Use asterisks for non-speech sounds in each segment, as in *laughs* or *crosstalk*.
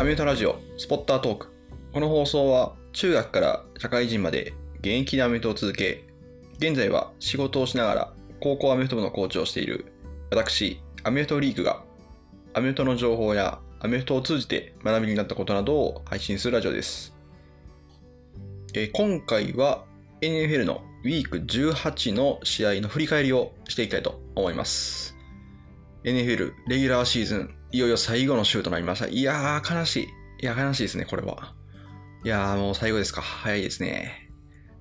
アメフトラジオスポッタートーク。この放送は中学から社会人まで現役でアメフトを続け、現在は仕事をしながら高校アメフト部のコーチをしている私、アメフトリークがアメフトの情報やアメフトを通じて学びになったことなどを配信するラジオです。えー今回は NFL のウィーク18の試合の振り返りをしていきたいと思います。NFL レギュラーシーズン、いよいよ最後の週となりました。いやー、悲しい。いや、悲しいですね、これは。いやー、もう最後ですか。早いですね。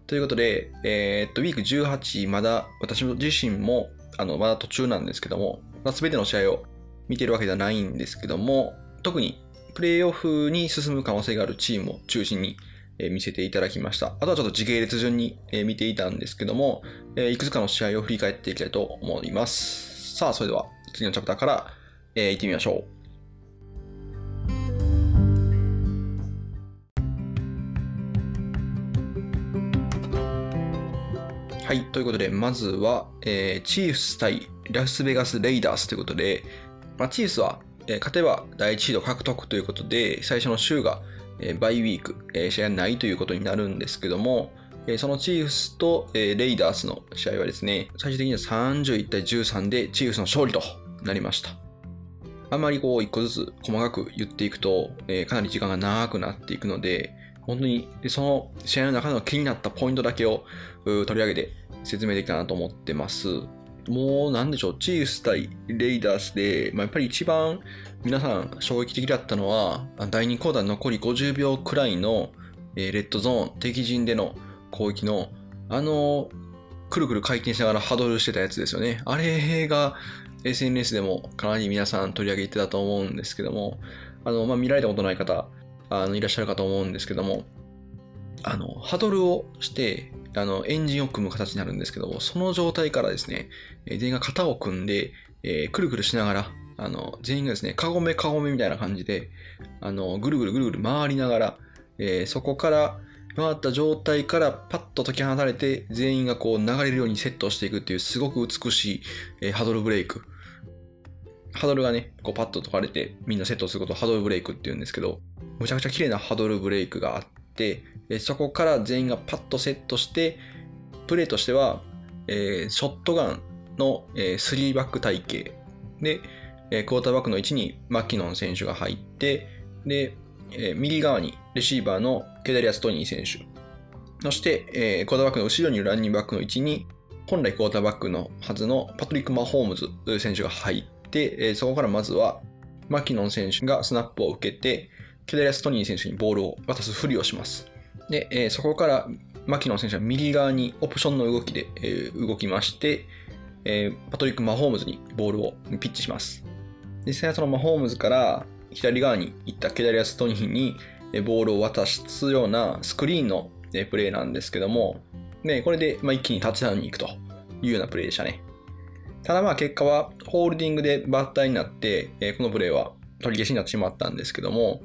ということで、えーっと、ウィーク18、まだ私自身も、あの、まだ途中なんですけども、まあ、全ての試合を見てるわけではないんですけども、特にプレイオフに進む可能性があるチームを中心に、え見せていただきました。あとはちょっと時系列順に、え見ていたんですけども、えいくつかの試合を振り返っていきたいと思います。さあ、それでは次のチャプターから、えー行ってみましょう。はい。ということで、まずは、えーチーフス対ラスベガス・レイダースということで、まあ、チーフスは、えー勝てば第1シード獲得ということで、最初の週が、えーバイウィーク、えー試合がないということになるんですけども、えーそのチーフスと、えーレイダースの試合はですね、最終的には31対13でチーフスの勝利となりました。あんまりこう一個ずつ細かく言っていくと、えーかなり時間が長くなっていくので、本当にその試合の中の気になったポイントだけを取り上げて説明できたなと思ってます。もうなんでしょう、チーフス対レイダースで、まあ、やっぱり一番皆さん衝撃的だったのは、第2クォーター残り50秒くらいの、レッドゾーン、敵陣での攻撃の、あの、くるくる回転しながらハドルしてたやつですよね。あれが SNS でもかなり皆さん取り上げてたと思うんですけども、あの、まあ、見られたことない方、あの、いらっしゃるかと思うんですけども、あの、ハドルをして、あの、エンジンを組む形になるんですけども、その状態からですね、全員が肩を組んで、えーくるくるしながら、あの、全員がですね、カゴメカゴメみたいな感じで、あの、ぐるぐるぐるぐる回りながら、えーそこから、回った状態からパッと解き放たれて、全員がこう流れるようにセットしていくっていうすごく美しい、ハドルブレイク。ハドルがね、こうパッと解かれてみんなセットすることをハドルブレイクって言うんですけど、むちゃくちゃ綺麗なハドルブレイクがあって、そこから全員がパッとセットして、プレーとしては、えーショットガンの、え3バック体系で、えクォーターバックの位置にマキノン選手が入って、で、えー右側にレシーバーのケダリアス・トニー選手。そして、えークォーターバックの後ろにいるランニングバックの位置に、本来クォーターバックのはずのパトリック・マホームズ選手が入って、えーそこからまずはマキノン選手がスナップを受けて、ケダリアス・トニー選手にボールを渡すふりをします。で、えーそこからマキノン選手は右側にオプションの動きで、えー動きまして、えーパトリック・マホームズにボールをピッチします。実際はそのマホームズから左側に行ったケダリアス・トニーにボールを渡すようなスクリーンのプレーなんですけども、ね、これで一気にタッチダウンに行くというようなプレーでしたね。ただまあ結果はホールディングでバッターになって、このプレーは取り消しになってしまったんですけども、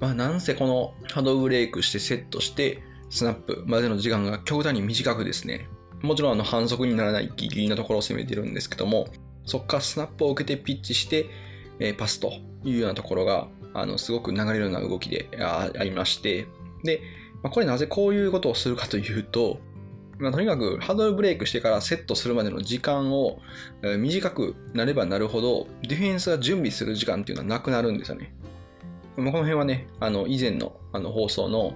まあなんせこのハドルブレイクしてセットしてスナップまでの時間が極端に短くですね、もちろんあの反則にならないギリギリのところを攻めてるんですけども、そこからスナップを受けてピッチして、えパスというようなところが、あの、すごく流れるような動きでありまして、で、まあ、これなぜこういうことをするかというと、まあ、とにかくハードルブレイクしてからセットするまでの時間を短くなればなるほど、ディフェンスが準備する時間っていうのはなくなるんですよね。まあこの辺はね、あの、以前のあの放送の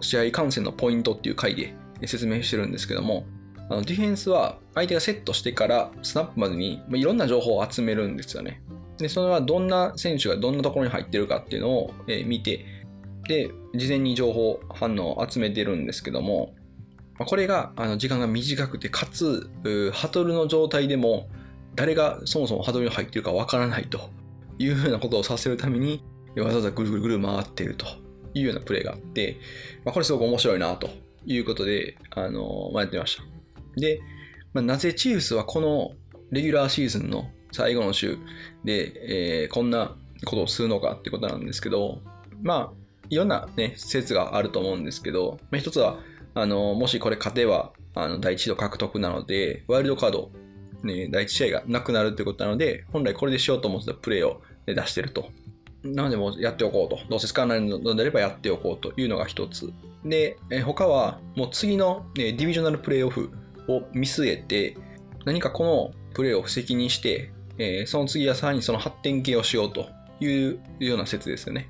試合観戦のポイントっていう回で説明してるんですけども、あのディフェンスは相手がセットしてからスナップまでにいろんな情報を集めるんですよね。で、それはどんな選手がどんなところに入ってるかっていうのを、え見て、で、事前に情報反応を集めてるんですけども、これがあの時間が短くて、かつ、ハトルの状態でも、誰がそもそもハトルに入ってるかわからないというふうなことをさせるために、わざわざぐるぐるぐる回っているというようなプレーがあって、まあ、これすごく面白いなということで、あのまあ、やってました。で、まあ、なぜチーフスはこのレギュラーシーズンの最後の週で、えーこんなことをするのかってことなんですけど、まあ、いろんなね、説があると思うんですけど、まあ、一つは、あの、もしこれ勝てば、あの、第一度獲得なので、ワイルドカード、ね、第一試合がなくなるってことなので、本来これでしようと思ってたプレーをね出してるとなのでもうやっておこうと。どうせ使わないのであればやっておこうというのが一つ。で、え他はもう次の、ね、ディビジョナルプレイオフを見据えて、何かこのプレイを布石にして、えー、その次はさらにその発展系をしようというような説ですよね。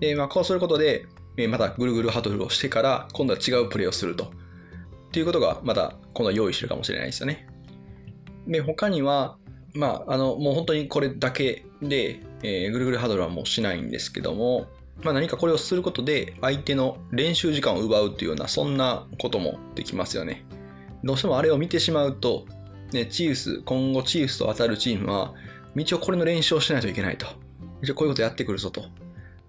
で、まあ、こうすることで、えー、またぐるぐるハトルをしてから、今度は違うプレイをすると。っていうことが、また今度は用意してるかもしれないですよね。で、他には、まあ、あの、もう本当にこれだけで、えー、ぐるぐるハドルはもうしないんですけども、まあ、何かこれをすることで相手の練習時間を奪うというようなそんなこともできますよね。どうしてもあれを見てしまうと、ね、チーフス、今後チーフスと当たるチームは、一応これの練習をしないといけないと。一応こういうことやってくるぞと。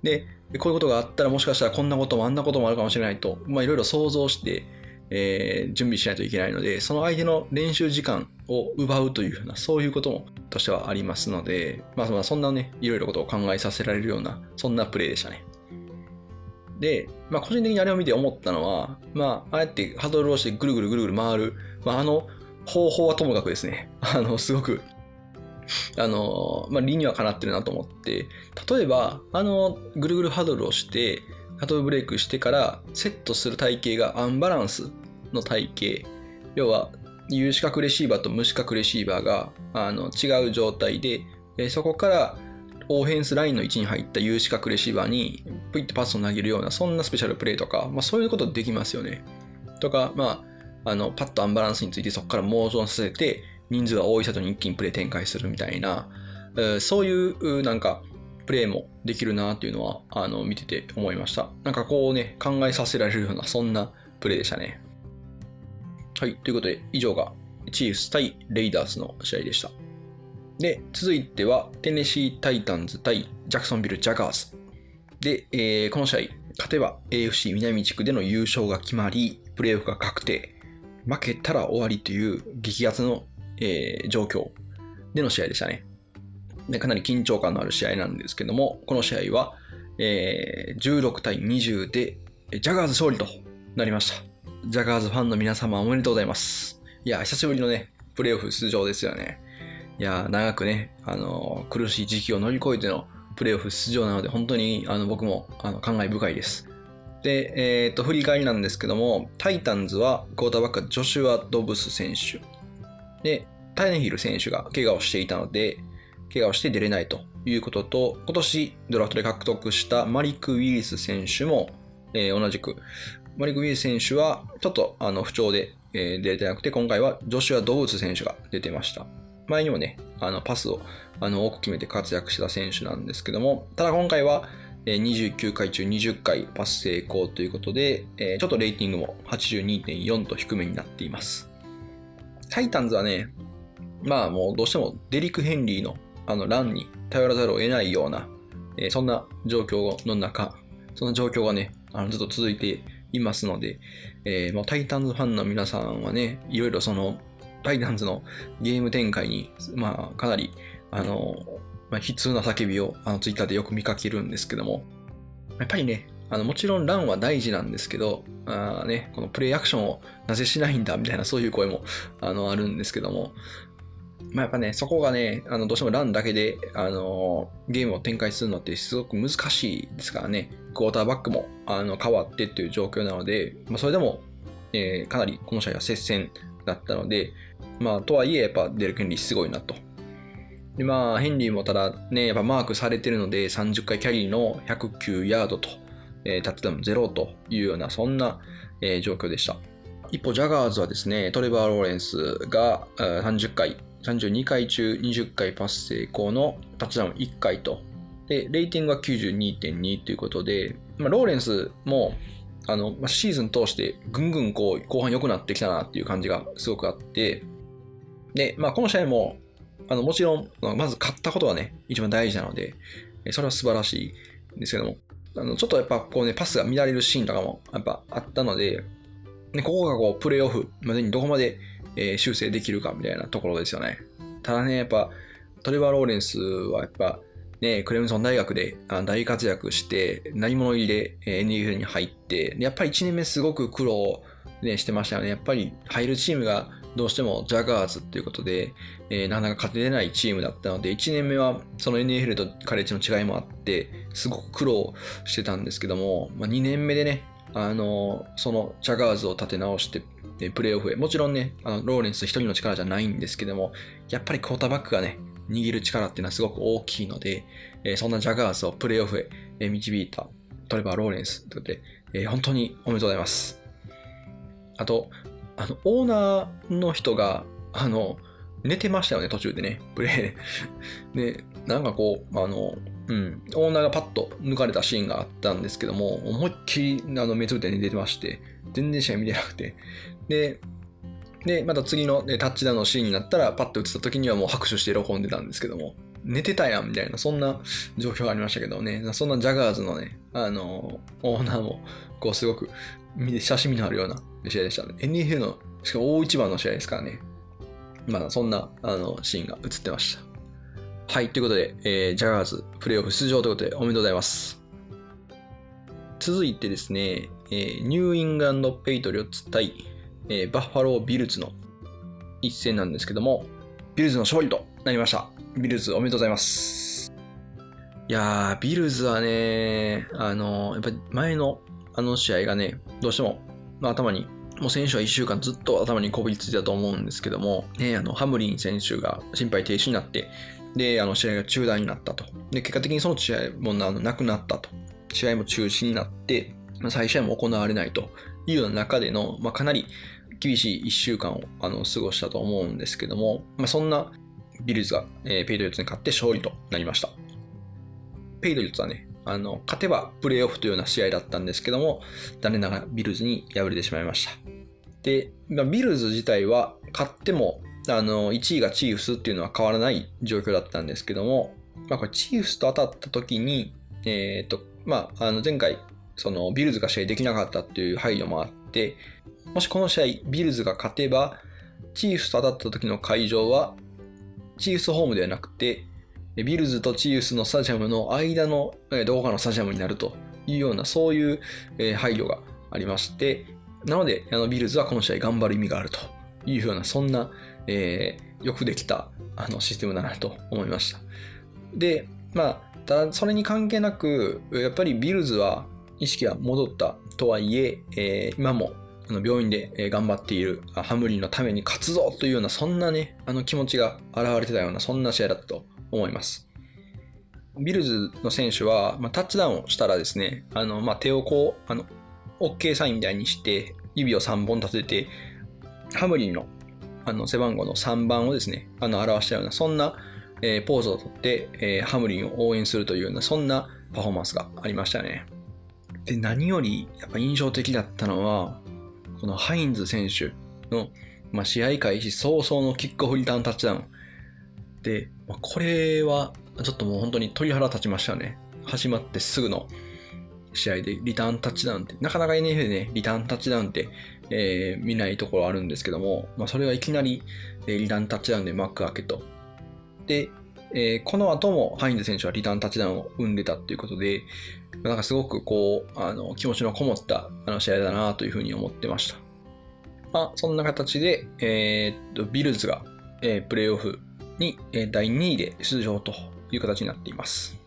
で、こういうことがあったらもしかしたらこんなこともあんなこともあるかもしれないと、まあいろいろ想像して、えー、準備しないといけないので、その相手の練習時間を奪うというふうな、そういうこともとしてはありますので、まあ、まあそんなね、いろいろことを考えさせられるような、そんなプレイでしたね。で、まあ、個人的にあれを見て思ったのは、まあ、ああやってハドルをしてぐるぐるぐるぐる回る、まあ、あの方法はともかくですね、*laughs* あの、すごく、あの、まあ、理にはかなってるなと思って、例えば、あの、ぐるぐるハドルをして、ハドルブレイクしてからセットする体型がアンバランスの体型、要は有視覚レシーバーと無視覚レシーバーがあの違う状態で、えそこからオフェンスラインの位置に入った有視覚レシーバーにプイッてパスを投げるようなそんなスペシャルプレーとか、まあ、そういうことできますよね。とか、まあ、あのパッとアンバランスについてそこからモーションさせて人数が多い里に一気にプレー展開するみたいな、えそういうなんかプレーもできるなっていうのはあの見てて思いました。なんかこうね考えさせられるようなそんなプレーでしたね。はい。ということで、以上がチーフス対レイダースの試合でした。で、続いては、テネシー・タイタンズ対ジャクソンビル・ジャガーズ。で、えー、この試合、勝てば AFC 南地区での優勝が決まり、プレーオフが確定。負けたら終わりという激アツの、えー、状況での試合でしたねで。かなり緊張感のある試合なんですけども、この試合は、えー、16対20でジャガーズ勝利となりました。ジャガーズファンの皆様おめでとうございます。いや、久しぶりのね、プレーオフ出場ですよね。いや、長くね、あの、苦しい時期を乗り越えてのプレーオフ出場なので、本当にあの僕もあの感慨深いです。で、え、ー、と、振り返りなんですけども、タイタンズはクォーターバックジョシュア・ドブス選手。で、タイネヒル選手が怪我をしていたので、怪我をして出れないということと、今年ドラフトで獲得したマリック・ウィリス選手も、えー、同じくマリック・ウィル選手はちょっとあの不調で、えー、出れてなくて、今回はジョシュア・ドウツ選手が出てました。前にもね、あのパスをあの多く決めて活躍した選手なんですけども、ただ今回は29回中20回パス成功ということで、ちょっとレーティングも82.4と低めになっています。タイタンズはね、まあもうどうしてもデリック・ヘンリーのあのランに頼らざるを得ないような、え、そんな状況の中、その状況がね、あのずっと続いていますので、えー、まあ、タイタンズファンの皆さんはね、いろいろその、タイタンズのゲーム展開に、まあ、かなり、あの、まあ、悲痛な叫びを、あの、ツイッターでよく見かけるんですけども、やっぱりね、あの、もちろんランは大事なんですけど、あね、このプレイアクションをなぜしないんだみたいなそういう声も、あの、あるんですけども、まあ、やっぱね、そこがね、あの、どうしてもランだけで、あの、ゲームを展開するのってすごく難しいですからね、クォーターバックも、あの、変わってっていう状況なので、まあ、それでも、えー、かなりこの試合は接戦だったので、まあ、とはいえ、やっぱデル・ケンリーすごいなと。で、まあ、ヘンリーもただね、やっぱマークされてるので、30回キャリーの109ヤードと、えー、タッチダウン0というような、そんな、えー、状況でした。一方、ジャガーズはですね、トレバー・ローレンスが30回32回中20回パス成功のタッチダウン1回と、で、レーティングは92.2ということで、まあ、ローレンスも、あの、まあ、シーズン通してぐんぐんこう、後半良くなってきたなっていう感じがすごくあって、で、まあ、この試合も、あの、もちろん、まず勝ったことはね、一番大事なので、それは素晴らしいんですけども、あの、ちょっとやっぱこうね、パスが乱れるシーンとかもやっぱあったので、ね、ここがこう、プレイオフまでにどこまでえ、修正できるかみたいなところですよね。ただね、やっぱトレバー・ローレンスはやっぱね、クレムソン大学で大活躍して、何者入りで NFL に入って、やっぱり1年目すごく苦労、ね、してましたよね。やっぱり入るチームがどうしてもジャガーズっていうことで、えー、なかなか勝てれないチームだったので、1年目はその NFL とカレッジの違いもあって、すごく苦労してたんですけども、まあ、2年目でね、あのそのジャガーズを立て直して、プレーオフへ。もちろんね、あのローレンス一人の力じゃないんですけども、やっぱりクォーターバックがね、握る力っていうのはすごく大きいので、えー、そんなジャガーズをプレーオフへ、え導いたトレバー・ローレンスということで、えー、本当におめでとうございます。あと、あの、オーナーの人が、あの、寝てましたよね、途中でね、プレイ *laughs* で。なんかこう、あの、うん、オーナーがパッと抜かれたシーンがあったんですけども、思いっきりあの目つぶって寝てまして、全然試合見てなくて。で、で、また次のタッチダウンのシーンになったら、パッと映った時にはもう拍手して喜んでたんですけども、寝てたやんみたいな、そんな状況がありましたけどね、そんなジャガーズのね、あの、オーナーも、こうすごく、親しみのあるような試合でしたね。NFL の、しかも大一番の試合ですからね。まあ、そんな、あの、シーンが映ってました。はい、ということで、えー、ジャガーズ、プレイオフ出場ということで、おめでとうございます。続いてですね、えー、ニューイングランド・ペイトリオッツ対、えー、バッファロー・ビルズの一戦なんですけども、ビルズの勝利となりました。ビルズおめでとうございます。いやー、ビルズはね、あの、やっぱり前のあの試合がね、どうしても、まあ、頭に、もう選手は1週間ずっと頭にこびりついたと思うんですけども、ね、あの、ハムリン選手が心肺停止になって、で、あの、試合が中断になったと。で、結果的にその試合もなくなったと。試合も中止になって、再試合も行われないというような中での、まあ、かなり厳しい1週間をあの過ごしたと思うんですけども、まあ、そんなビルズが、えー、ペイトリオッツに勝って勝利となりました。ペイトリオッツはね、あの、勝てばプレーオフというような試合だったんですけども、残念ながらビルズに敗れてしまいました。で、まあ、ビルズ自体は勝っても、あの、1位がチーフスっていうのは変わらない状況だったんですけども、まあ、これチーフスと当たった時に、え、ー、と、まあ、あの前回、そのビルズが試合できなかったっていう配慮もあって、もしこの試合、ビルズが勝てば、チーフスと当たった時の会場は、チーフスホームではなくて、ビルズとチーフスのスタジアムの間のどこかのスタジアムになるというような、そういう配慮がありまして、なので、あのビルズはこの試合頑張る意味があるというような、そんな、えー、よくできたあのシステムだなと思いました。で、まあ、ただそれに関係なく、やっぱりビルズは意識が戻ったとはいえ、えー、今もあの病院で頑張っているハムリンのために勝つぞというような、そんなね、あの気持ちが現れてたような、そんな試合だったと思います。ビルズの選手は、まあ、タッチダウンをしたらですね、あの、まあ、手をこう、あの、OK サインみたいにして、指を3本立てて、ハムリンのあの背番号の3番をですね、あの表したような、そんな、えー、ポーズをとって、えー、ハムリンを応援するというような、そんなパフォーマンスがありましたね。で、何よりやっぱ印象的だったのは、このハインズ選手の、まあ、試合開始早々のキックオフリターンタッチダウン。で、まあ、これはちょっともう本当に鳥肌立ちましたね。始まってすぐの試合でリターンタッチダウンって、なかなか NFL でね、リターンタッチダウンって、えー、見ないところあるんですけども、まあ、それがいきなり、えー、リターンタッチダウンで幕開けと。で、えー、この後もハインズ選手はリターンタッチダウンを生んでたっていうことで、なんかすごくこう、あの、気持ちのこもったあの試合だなというふうに思ってました。まあ、そんな形で、えー、っと、ビルズが、えー、プレイオフに、第2位で出場という形になっています。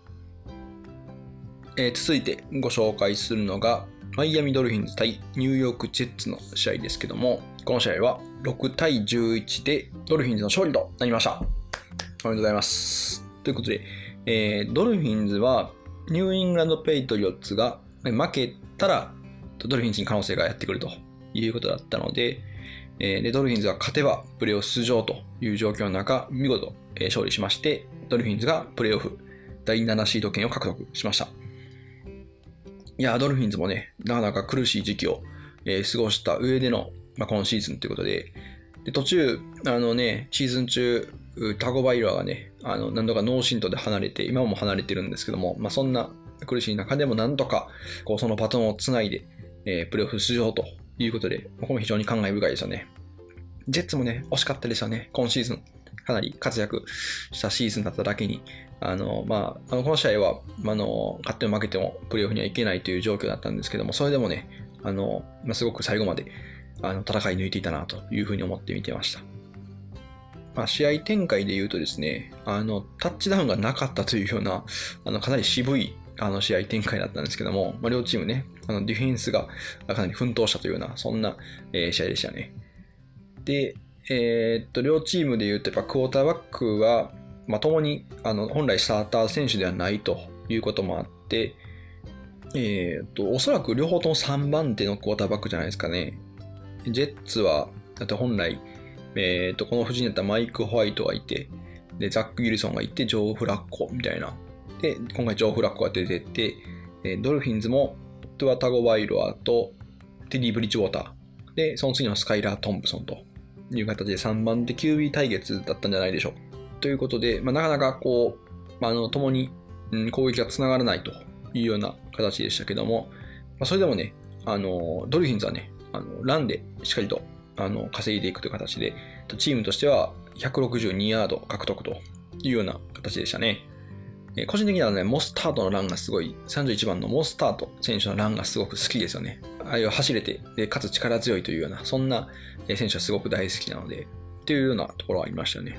えー、続いてご紹介するのが、マイアミドルフィンズ対ニューヨークジェッツの試合ですけども、この試合は6対11でドルフィンズの勝利となりました。おめでとうございます。ということで、えー、ドルフィンズはニューイングランド・ペイトリオッツが負けたら、ドルフィンズに可能性がやってくるということだったので、えー、でドルフィンズが勝てばプレーオフ出場という状況の中、見事、え、勝利しまして、ドルフィンズがプレーオフ第7シード権を獲得しました。いや、ドルフィンズもね、なかなか苦しい時期を、え、過ごした上での、まあ、今シーズンということで、で途中、あのね、シーズン中、タゴバイラーがね、あの何度か脳震盪で離れて、今も離れてるんですけども、まあ、そんな苦しい中でもなんとかこうそのバトンをつないで、えー、プレーオフ出場ということで、ここも非常に感慨深いですよね。ジェッツもね、惜しかったですよね、今シーズン。かなり活躍したシーズンだっただけに、あの、まあ、あのこの試合は、あの、勝っても負けてもプレーオフにはいけないという状況だったんですけども、それでもね、あの、まあ、すごく最後まで、あの戦い抜いていたなというふうに思って見てました。まあ、試合展開で言うとですね、あの、タッチダウンがなかったというような、あの、かなり渋いあの試合展開だったんですけども、まあ、両チームね、あのディフェンスがかなり奮闘したというような、そんな、えー、試合でしたね。で、えー、っと、両チームで言うと、やっぱクォーターバックは、まあ、共にあの本来スターター選手ではないということもあって、えー、っと、おそらく両方とも3番手のクォーターバックじゃないですかね。ジェッツは、だって本来、えー、っと、この布陣だったマイク・ホワイトがいて、で、ザック・ギルソンがいて、ジョー・フラッコみたいな。で、今回ジョー・フラッコが出てて、ドルフィンズも、トゥア・タゴヴァイロアと、テディ・ブリッジウォーター。で、その次のスカイラー・トンプソンという形で3番手 QB 対決だったんじゃないでしょう。ということで、まあ、なかなかこう、まあ、の、共に、うん、攻撃が繋がらないというような形でしたけども、まあ、それでもね、あの、ドルフィンズはね、あの、ランでしっかりと、あの、稼いでいくという形で、チームとしては162ヤード獲得というような形でしたね。え個人的にはね、モスタートのランがすごい、31番のモスタート選手のランがすごく好きですよね。ああいう走れて、でかつ力強いというような、そんな選手はすごく大好きなので、っていうようなところはありましたよね。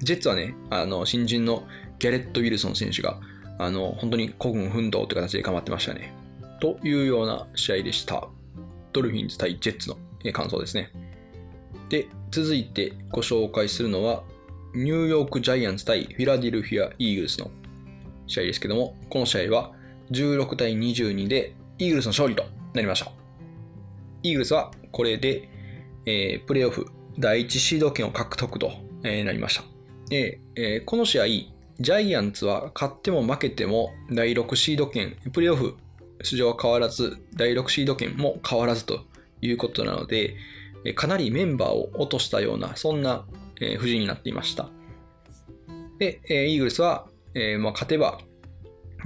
ジェッツはね、あの、新人のギャレット・ウィルソン選手が、あの、本当に孤軍奮闘という形で頑張ってましたね。というような試合でした。ドルフィンズ対ジェッツの感想ですね。で、続いてご紹介するのは、ニューヨークジャイアンツ対フィラデルフィア・イーグルスの試合ですけども、この試合は16対22でイーグルスの勝利となりました。イーグルスはこれで、えー、プレーオフ第1シード権を獲得と、えー、なりました。で、えー、この試合、ジャイアンツは勝っても負けても第6シード権、プレーオフ出場は変わらず、第6シード権も変わらずということなので、かなりメンバーを落としたような、そんな布陣になっていました。でえ、イーグルスはえー、まあ、勝てば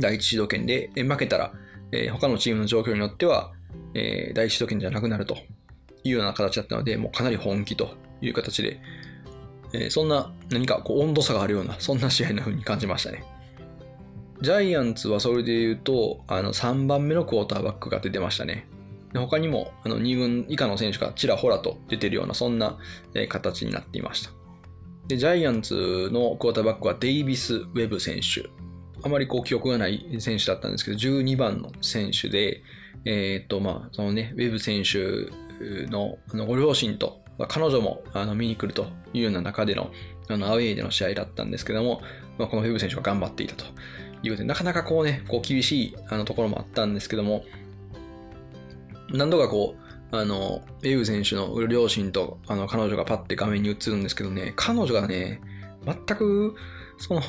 第一シード権で、えー、負けたら、えー、他のチームの状況によっては、えー、第一シード権じゃなくなるというような形だったので、もうかなり本気という形で、えー、そんな何かこう温度差があるような、そんな試合の風に感じましたね。ジャイアンツはそれで言うと、あの3番目のクォーターバックが出てましたね。他にもあの2軍以下の選手がちらほらと出てるような、そんな形になっていました。で、ジャイアンツのクォーターバックはデイビス・ウェブ選手。あまりこう記憶がない選手だったんですけど、12番の選手で、えっ、と、まあ、そのね、ウェブ選手のあのご両親と、彼女もあの見に来るというような中でのあのアウェイでの試合だったんですけども、まあ、このウェブ選手が頑張っていたということで、なかなかこうね、こう厳しいあのところもあったんですけども、何度かこう、あの、エウ選手の両親とあの彼女がパッて画面に映るんですけどね、彼女がね、全く、その、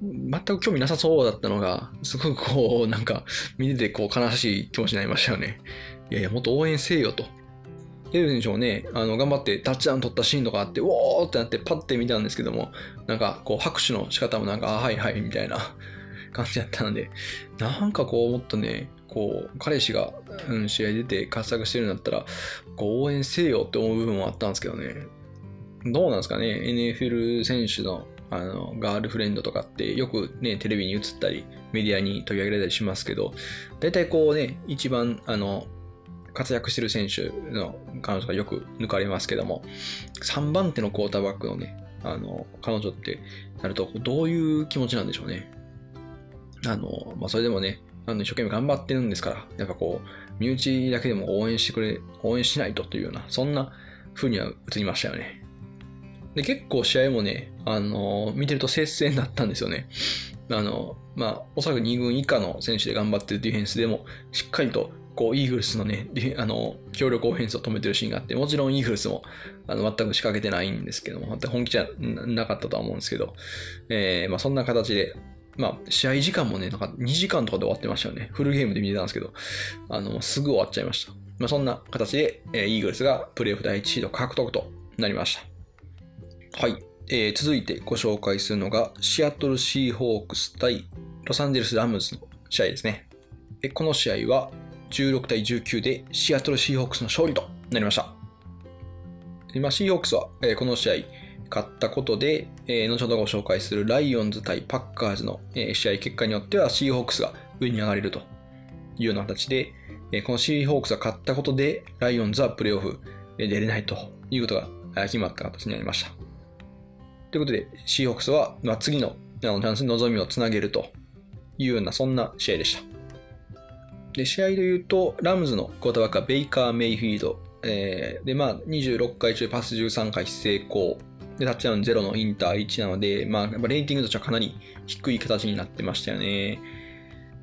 全く興味なさそうだったのが、すごくこう、なんか、見ててこう悲しい気持ちになりましたよね。いやいや、もっと応援せえよと。エル選手もね、あの、頑張ってタッチダウン取ったシーンとかあって、おーってなってパッて見たんですけども、なんか、こう、拍手の仕方もなんか、あ、はいはい、みたいな感じだったので、なんかこう、もっとね、こう、彼氏が、うん、試合出て活躍してるんだったら、こう応援せよって思う部分もあったんですけどね。どうなんですかね ?NFL 選手のあのガールフレンドとかってよくね、テレビに映ったり、メディアに取り上げられたりしますけど、大体こうね、一番あの活躍してる選手の彼女がよく抜かれますけども、3番手のクォーターバックのね、あの彼女ってなると、どういう気持ちなんでしょうね。あの、まあ、それでもね、あの一生懸命頑張ってるんですから、やっぱこう、身内だけでも応援してくれ、応援しないとというような、そんな風には映りましたよね。で、結構試合もね、あの、見てると接戦だったんですよね。あの、まあ、おそらく2軍以下の選手で頑張ってるディフェンスでも、しっかりと、こう、イーグルスのね、あの、協力オフェンスを止めてるシーンがあって、もちろんイーグルスも、あの、全く仕掛けてないんですけども、全く本気じゃなかったとは思うんですけど、えー、まあ、そんな形で、まあ、試合時間もね、なんか2時間とかで終わってましたよね。フルゲームで見てたんですけど、あの、すぐ終わっちゃいました。まあ、そんな形で、えー、イーグルスがプレーオフ第1シード獲得となりました。はい。えー、続いてご紹介するのが、シアトルシーホークス対ロサンゼルスラムズの試合ですね。えこの試合は16対19でシアトルシーホークスの勝利となりました。今、シーホークスは、えー、この試合、勝ったことで、えー、後ほどご紹介するライオンズ対パッカーズの、えー、試合結果によってはシーホークスが上に上がれるというような形で、えこのシーホークスが勝ったことで、ライオンズはプレーオフ出れないということが決まった形になりました。ということで、シーホークスは、まあ、次のチャンスに望みをつなげるというような、そんな試合でした。で、試合で言うと、ラムズのクォーターバックはベイカー・メイフィード、えー、で、まあ、26回中パス13回成功、で、タッチダウン0のインター1なので、まあ、やっぱレーティングとしてはかなり低い形になってましたよね。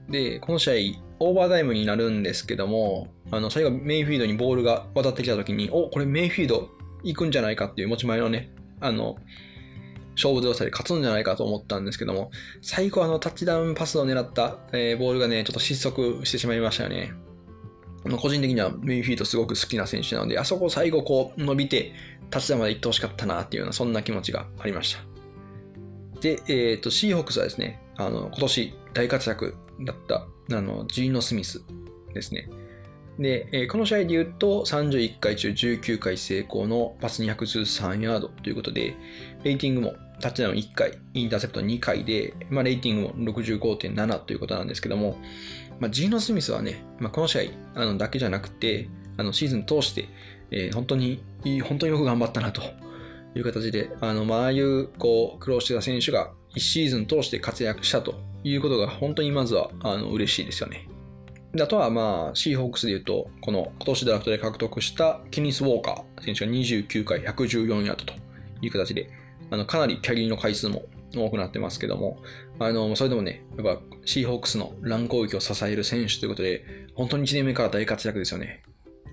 で、この試合、オーバータイムになるんですけども、あの、最後メインフィードにボールが渡ってきた時に、お、これメインフィード行くんじゃないかっていう持ち前のね、あの、勝負強さで勝つんじゃないかと思ったんですけども、最後あのタッチダウンパスを狙った、えー、ボールがね、ちょっと失速してしまいましたよね。個人的にはメインフィードすごく好きな選手なので、あそこ最後こう伸びて、タッチダウンまで行ってほしかったなっていうような、そんな気持ちがありました。で、えっ、ー、と、シーホークスはですね、あの、今年大活躍だった、あの、ジーノ・スミスですね。で、えー、この試合で言うと、31回中19回成功のパス213ヤードということで、レーティングもタッチダウン1回、インターセプト2回で、まあ、レーティングも65.7ということなんですけども、まあ、ジーノ・スミスはね、まあ、この試合あのだけじゃなくて、あのシーズン通して、えー、本当に、本当によく頑張ったなという形で、あの、まあ、ああいうこう苦労してた選手が1シーズン通して活躍したということが本当にまずはあの嬉しいですよね。あとは、まあ、シーホークスで言うと、この今年ドラフトで獲得したケニス・ウォーカー選手が29回114ヤードという形で、あのかなりキャリーの回数も多くなってますけども、あの、それでもね、やっぱシーホークスの乱攻撃を支える選手ということで、本当に1年目から大活躍ですよね。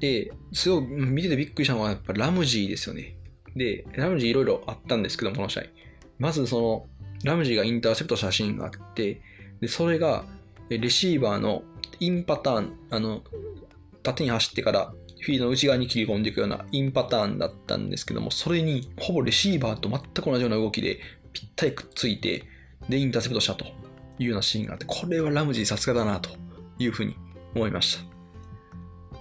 で、すごい見ててびっくりしたのはやっぱラムジーですよね。で、ラムジーいろいろあったんですけど、この試合。まずその、ラムジーがインターセプト写真があって、で、それが、レシーバーのインパターン、あの、縦に走ってからフィードの内側に切り込んでいくようなインパターンだったんですけども、それにほぼレシーバーと全く同じような動きでぴったりくっついて、で、インターセプトしたというようなシーンがあって、これはラムジーさすがだなというふうに思いました。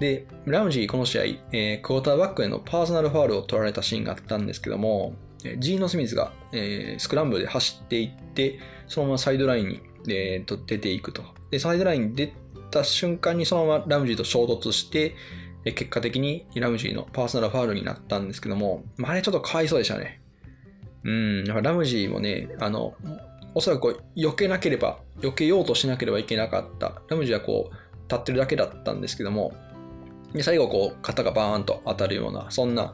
で、ラムジーこの試合、えー、クォーターバックへのパーソナルファールを取られたシーンがあったんですけども、ジーノ・スミスが、えー、スクランブルで走っていって、そのままサイドラインに、えー、と出ていくと。で、サイドラインに出た瞬間にそのままラムジーと衝突して、結果的にラムジーのパーソナルファールになったんですけども、まあ、あれちょっとかわいそうでしたね。うん、ラムジーもね、あの、おそらくこう避けなければ、避けようとしなければいけなかった。ラムジーはこう、立ってるだけだったんですけども、で最後こう肩がバーンと当たるようなそんな、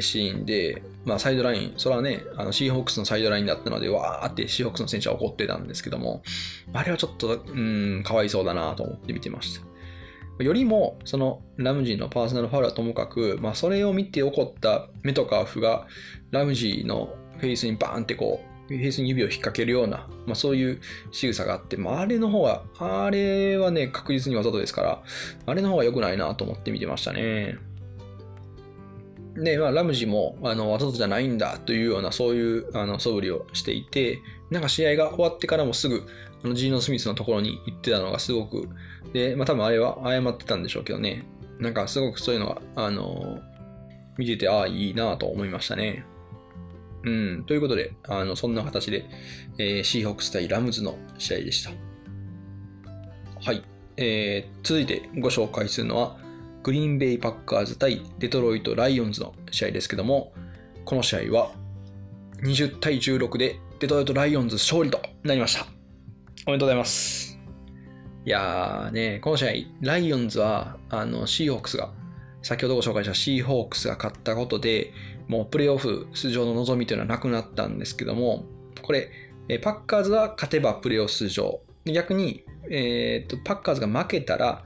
シーンで、まあ、サイドラインそれはねあのシーホークスのサイドラインだったのでわーってシーホークスの選手は怒ってたんですけどもあれはちょっとうんかわいそうだなと思って見てました。よりもそのラムジーのパーソナルファウルはともかく、まあ、それを見て起こったメトカーフがラムジーのフェイスにバーンってこうフェースに指を引っ掛けるような、まあ、そういう仕草があって、まあ、あれの方が、あれはね、確実にわざとですから、あれの方が良くないなと思って見てましたね。で、まあ、ラムジも、あの、わざとじゃないんだというような、そういう、あの、素振りをしていて、なんか試合が終わってからもすぐ、あの、ジーノ・スミスのところに行ってたのがすごく、で、まあ、多分あれは謝ってたんでしょうけどね。なんかすごくそういうのが、あの、見てて、ああ、いいなと思いましたね。うん、ということで、あのそんな形で、えー、シーホークス対ラムズの試合でした。はい。えー、続いてご紹介するのは、グリーンベイパッカーズ対デトロイト・ライオンズの試合ですけども、この試合は20対16でデトロイト・ライオンズ勝利となりました。おめでとうございます。いやーね、この試合、ライオンズはあのシーホークスが、先ほどご紹介したシーホークスが勝ったことで、もうプレーオフ出場の望みというのはなくなったんですけども、これ、パッカーズは勝てばプレーオフ出場。逆に、えーと、パッカーズが負けたら、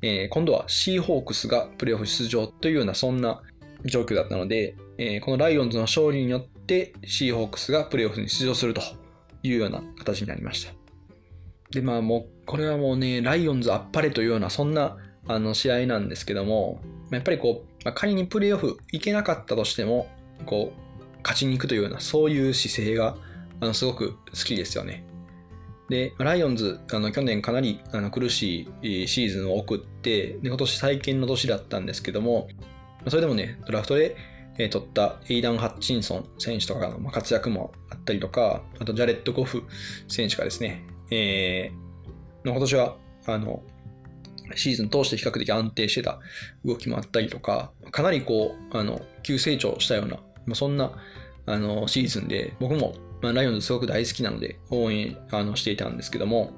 えー、今度はシーホークスがプレーオフ出場というようなそんな状況だったので、えー、このライオンズの勝利によってシーホークスがプレーオフに出場するというような形になりました。で、まあもう、これはもうね、ライオンズあっぱれというようなそんなあの試合なんですけども、やっぱりこう、まあ、仮にプレーオフ行けなかったとしても、こう、勝ちに行くというような、そういう姿勢が、あの、すごく好きですよね。で、ライオンズ、あの、去年かなりあの苦しいシーズンを送って、で、今年再建の年だったんですけども、それでもね、ドラフトで、えー、取ったエイダン・ハッチンソン選手とかの活躍もあったりとか、あとジャレット・ゴフ選手がですね、えー、今年は、あの、シーズン通して比較的安定してた動きもあったりとか、かなりこう、あの、急成長したような、まあ、そんな、あの、シーズンで、僕も、まあ、ライオンズすごく大好きなので、応援あのしていたんですけども、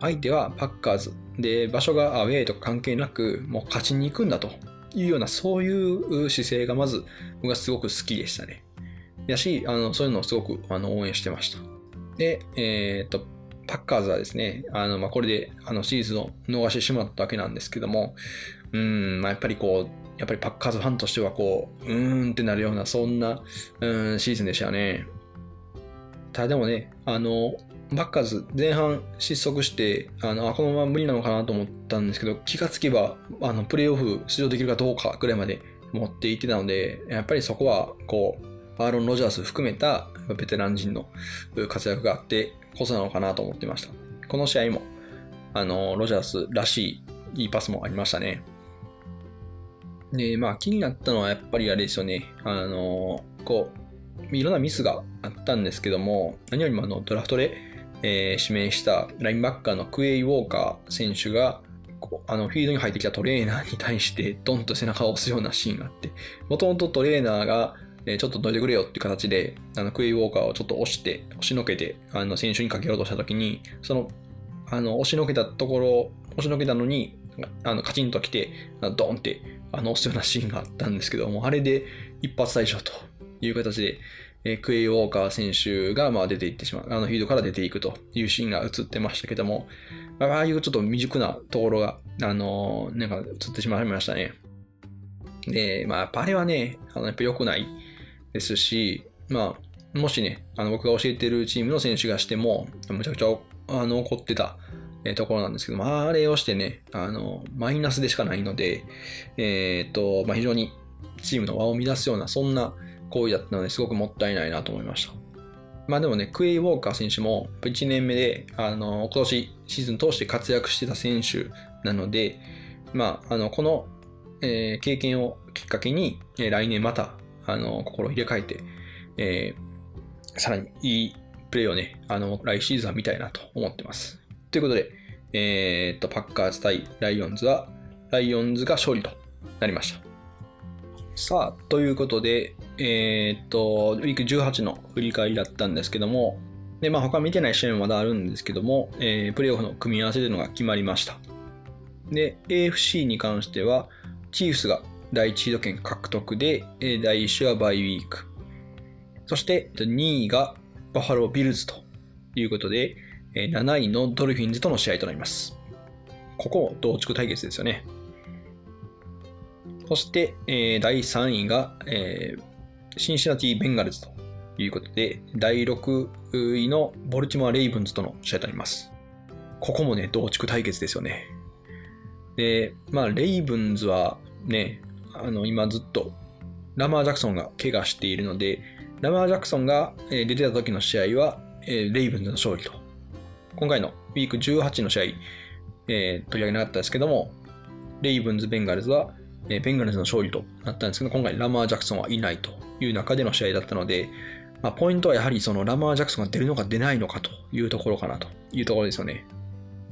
相手はパッカーズ。で、場所がアウェイとか関係なく、もう勝ちに行くんだというような、そういう姿勢がまず、僕はすごく好きでしたね。やし、あの、そういうのをすごくあの応援してました。で、えー、っと、パッカーズはですね、あの、まあ、これで、あの、シーズンを逃してしまったわけなんですけども、うん、まあ、やっぱりこう、やっぱりパッカーズファンとしてはこう、うーんってなるような、そんな、うん、シーズンでしたよね。ただでもね、あの、バッカーズ前半失速して、あの、あ、このまま無理なのかなと思ったんですけど、気がつけば、あの、プレイオフ出場できるかどうかぐらいまで持っていってたので、やっぱりそこは、こう、アーロン・ロジャース含めたベテラン人の活躍があってこそなのかなと思ってました。この試合も、あの、ロジャースらしいいいパスもありましたね。で、まあ気になったのはやっぱりあれですよね。あの、こう、いろんなミスがあったんですけども、何よりもあのドラフトで、えー、指名したラインバッカーのクエイ・ウォーカー選手が、あのフィールドに入ってきたトレーナーに対してドンと背中を押すようなシーンがあって、もともとトレーナーがちょっとどいてくれよっていう形で、あの、クイーウォーカーをちょっと押して、押しのけて、あの、選手にかけようとしたときに、その、あの、押しのけたところ、押しのけたのに、あの、カチンと来て、ドンって、あの、押すようなシーンがあったんですけども、あれで一発退場という形で、えクエイ・ウォーカー選手が、まあ、出ていってしまう、あの、フィードから出ていくというシーンが映ってましたけども、ああいうちょっと未熟なところが、あのなんか映ってしまいましたね。で、まあ、あれはね、あの、やっぱ良くない。ですし、まあ、もしね、あの僕が教えてるチームの選手がしても、むちゃくちゃあの怒ってた、えところなんですけど、まあ、れをしてね、あの、マイナスでしかないので、えっ、と、まあ、非常にチームの輪を乱すような、そんな行為だったのですごくもったいないなと思いました。まあでもね、クエイ・ウォーカー選手も1年目で、あの、今年シーズン通して活躍してた選手なので、まあ、あの、この、えー、経験をきっかけに、えー、来年またあの、心を入れ替えて、えー、さらにいいプレーをね、あの、来シーズンは見たいなと思ってます。ということで、えー、っと、パッカーズ対ライオンズは、ライオンズが勝利となりました。さあ、ということで、えー、っと、ウィーク18の振り返りだったんですけども、で、まあ他見てない試合もまだあるんですけども、えー、プレイオフの組み合わせというのが決まりました。で、AFC に関しては、チーフスが第1シード権獲得で、第1週はバイウィーク。そして2位がバファロービルズということで、7位のドルフィンズとの試合となります。ここも同地区対決ですよね。そして、第3位が、シンシナティ・ベンガルズということで、第6位のボルチモア・レイブンズとの試合となります。ここもね、同地区対決ですよね。で、まあ、レイブンズはね、あの、今ずっとラマー・ジャクソンが怪我しているので、ラマー・ジャクソンが出てた時の試合は、レイブンズの勝利と。今回のウィーク18の試合、えー、取り上げなかったですけども、レイブンズ・ベンガルズは、え、ベンガルズの勝利となったんですけど、今回ラマー・ジャクソンはいないという中での試合だったので、まあ、ポイントはやはりそのラマー・ジャクソンが出るのか出ないのかというところかなというところですよね。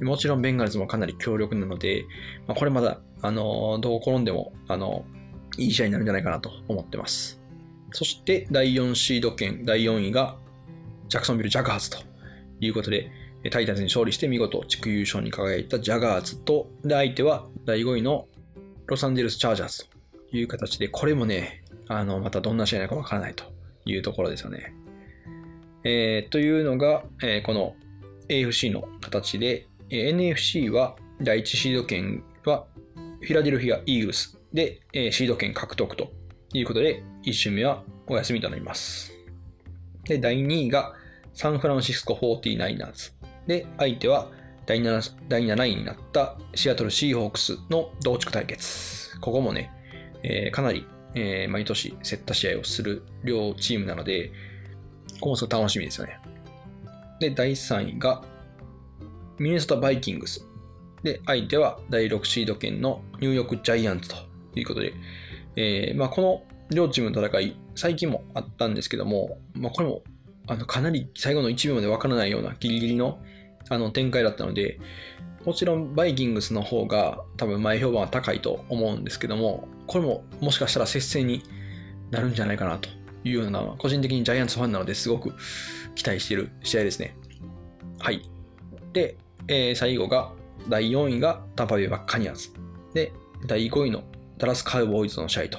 もちろんベンガルズもかなり強力なので、まあ、これまだ、あのどう転んでも、あのいい試合になるんじゃないかなと思ってます。そして第4シード権第4位がジャクソンビル・ジャガーズということで、タイタンズに勝利して見事地区優勝に輝いたジャガーズと、で相手は第5位のロサンゼルス・チャージャーズという形で、これもね、あの、またどんな試合なのかわからないというところですよね。えー、というのが、えー、この AFC の形で、NFC は第1シード権はフィラデルフィア・イーグルスで、えシード権獲得ということで、1週目はお休みとなります。で、第2位がサンフランシスコ 49ers。で、相手は第 7, 第7位になったシアトルシーホークスの同地区対決。ここもね、えー、かなり、えー、毎年競った試合をする両チームなので、ここもすごく楽しみですよね。で、第3位がミネソタバイキングス。で、相手は第6シード圏のニューヨークジャイアンツということで、えー、まあ、この両チームの戦い、最近もあったんですけども、まあ、これもあのかなり最後の1秒までわからないようなギリギリのあの展開だったので、もちろんバイキングスの方が多分前評判は高いと思うんですけども、これももしかしたら接戦になるんじゃないかなというような、個人的にジャイアンツファンなのですごく期待している試合ですね。はい。で、えー、最後が、第4位がタンパベイバッカニアーズ。で、第5位のダラスカウボーイズの試合と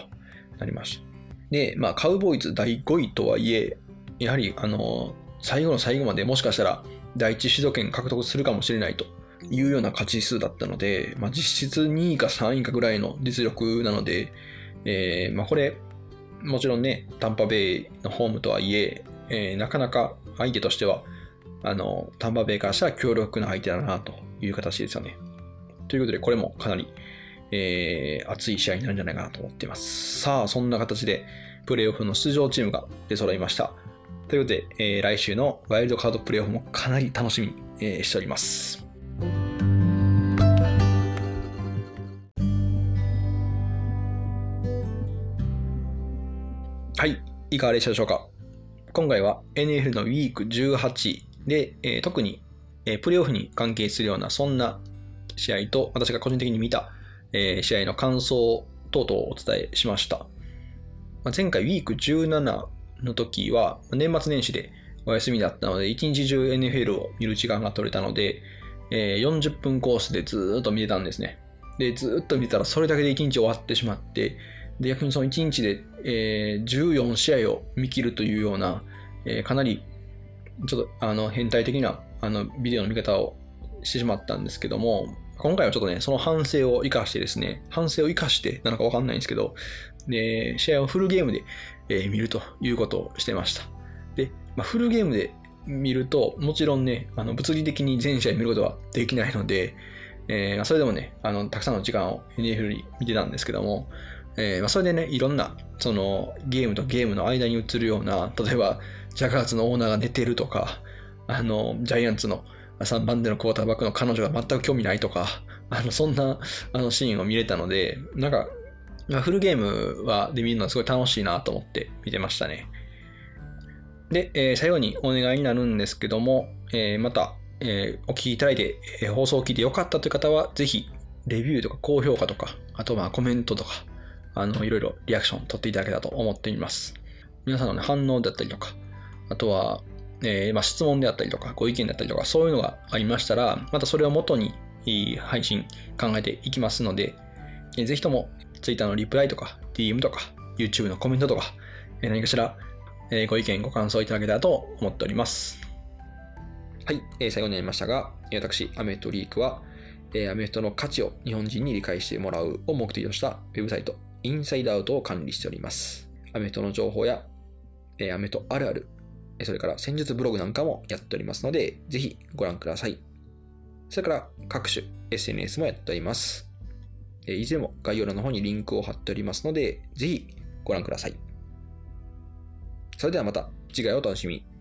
なりました。で、まあ、カウボーイズ第5位とはいえ、やはり、あの、最後の最後までもしかしたら第一主導権獲得するかもしれないというような勝ち数だったので、まあ、実質2位か3位かぐらいの実力なので、えー、まあ、これ、もちろんね、タンパベイのホームとはいえ、えー、なかなか相手としては、あの、タンパベイからしたら強力な相手だなという形ですよね。ということで、これもかなり、えー、熱い試合になるんじゃないかなと思っています。さあ、そんな形で、プレイオフの出場チームが出揃いました。ということで、えー、来週のワイルドカードプレイオフもかなり楽しみに、えー、しております。はい、いかがでしたでしょうか？今回は NFL のウィーク18で、えー、特に、えー、プレイオフに関係するようなそんな試合と私が個人的に見た、えー、試合の感想等々をお伝えしました。まあ、前回ウィーク17の時は年末年始でお休みだったので一日中 NFL を見る時間が取れたので、えー、40分コースでずっと見てたんですね。で、ずっと見たらそれだけで1日終わってしまって、で、逆にその1日で、えー、14試合を見切るというような、えー、かなりちょっとあの変態的なあのビデオの見方をしてしまったんですけども、今回はちょっとね、その反省を生かしてですね、反省を生かしてなのかわかんないんですけど、で、試合をフルゲームで、えー、見るということをしてました。で、まあ、フルゲームで見ると、もちろんね、あの物理的に全試合見ることはできないので、えー、それでもね、あの、たくさんの時間を NFL に見てたんですけども、えー、まあ、それでね、いろんな、その、ゲームとゲームの間に映るような、例えば、ジャガーツのオーナーが寝てるとか、あの、ジャイアンツの3番手のクォーターバックの彼女が全く興味ないとか、あの、そんな、あの、シーンを見れたので、なんか、フルゲームは、で見るのはすごい楽しいなと思って見てましたね。で、えー、最後にお願いになるんですけども、えー、また、えー、お聞きいただいて、え放送を聞いてよかったという方は、ぜひ、レビューとか高評価とか、あとまあコメントとか、あの、いろいろリアクション取っていただけたと思っています。皆さんの、ね、反応だったりとか、あとは、えー、まあ、質問であったりとか、ご意見だったりとか、そういうのがありましたら、またそれをもとに配信考えていきますので、えぜひとも Twitter のリプライとか、DM とか、YouTube のコメントとか、え何かしら、えご意見、ご感想いただけたらと思っております。はい、えー、最後になりましたが、私、アメフトリークは、えー、アメフトの価値を日本人に理解してもらうを目的としたウェブサイト、インサイドアウトを管理しております。アメフトの情報や、えー、アメフトあるある、それから戦術ブログなんかもやっておりますので、ぜひご覧ください。それから各種 SNS もやっております。いずれも概要欄の方にリンクを貼っておりますので、ぜひご覧ください。それではまた次回お楽しみに。